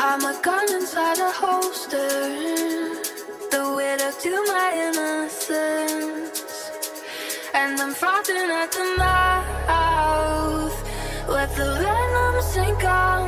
I'm a gun inside a holster. The widow to my innocence. And I'm frothing at the mouth. Let the venom sink on.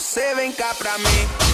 Você, vem cá pra mim.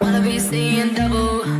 Wanna be seeing double.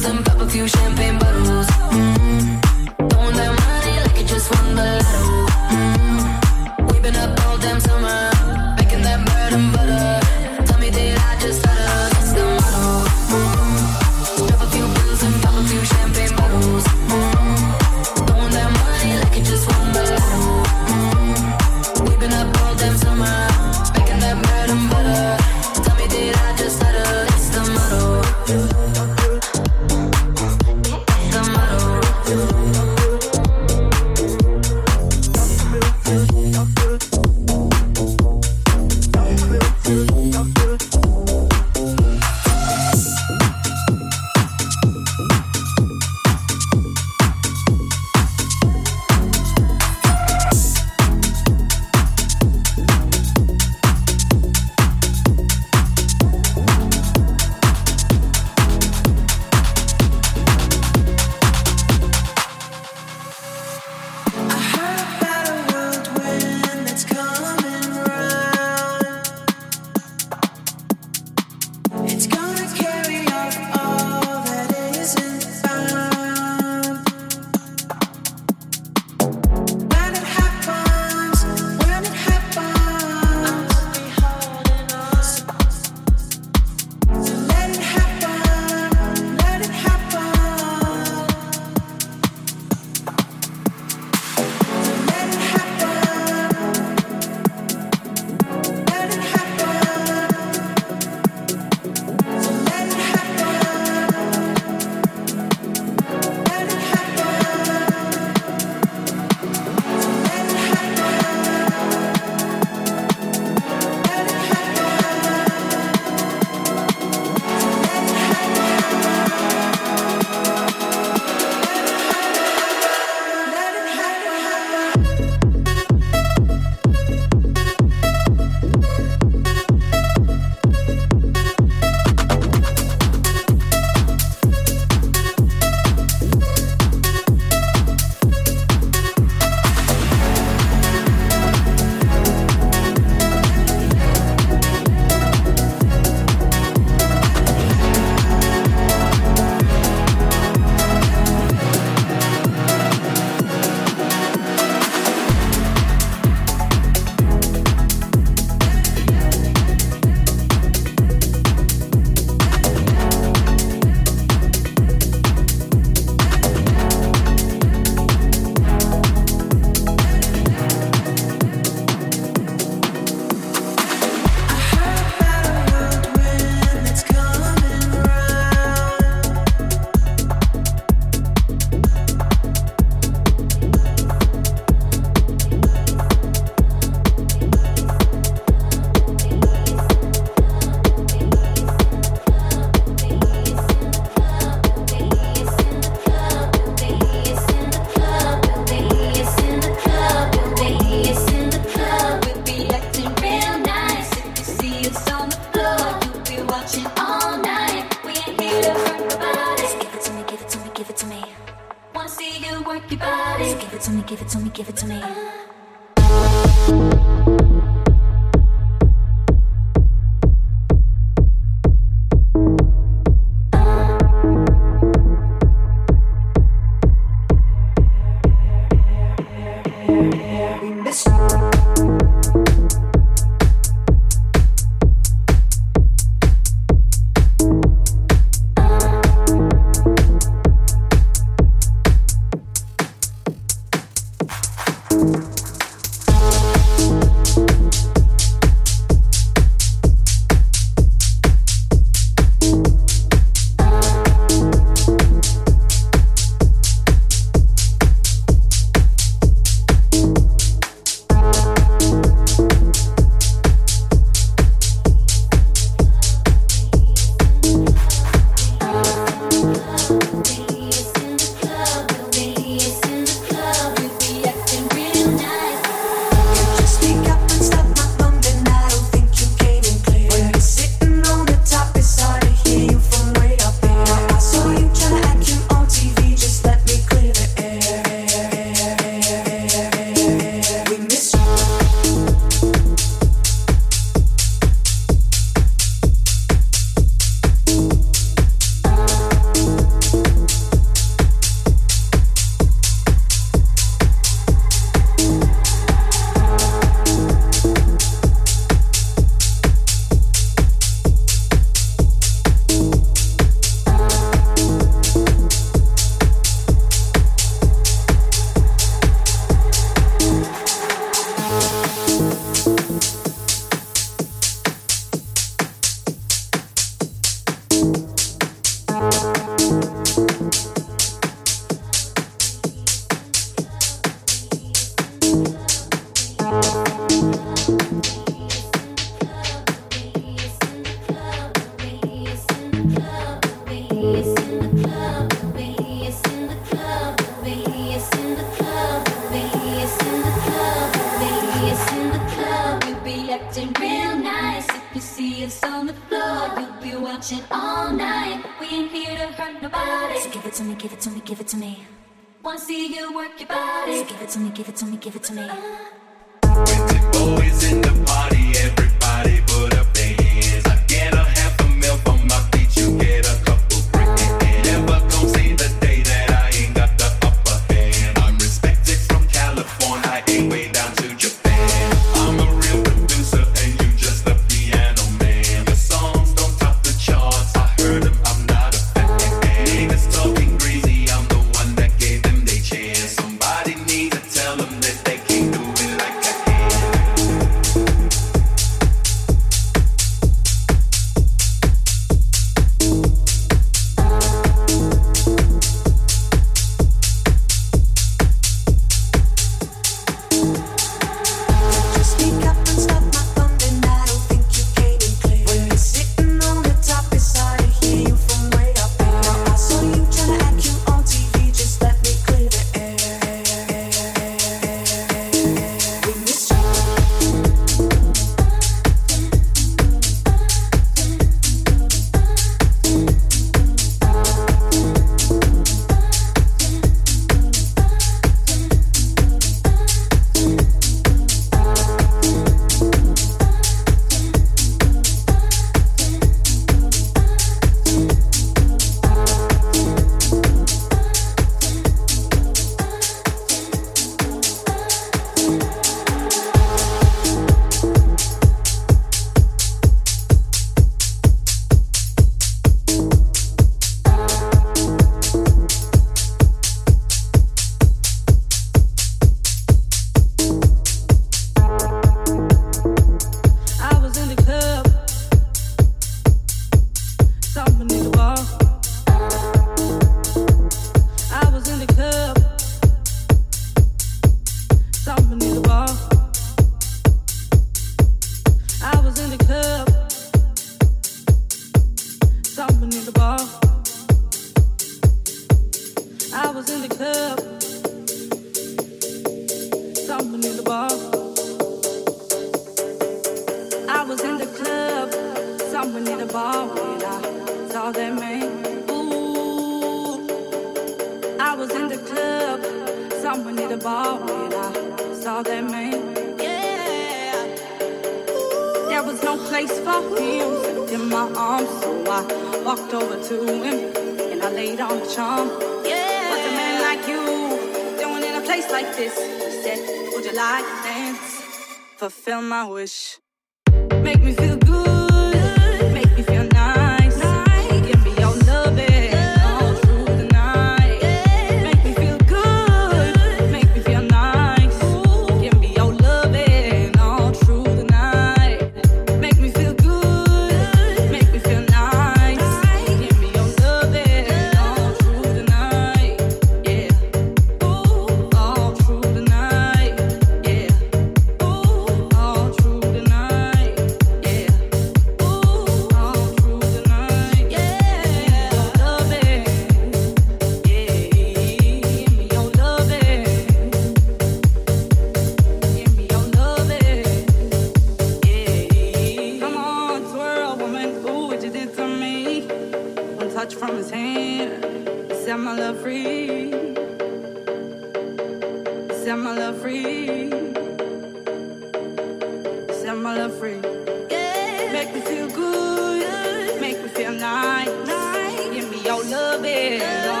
Y'all love it.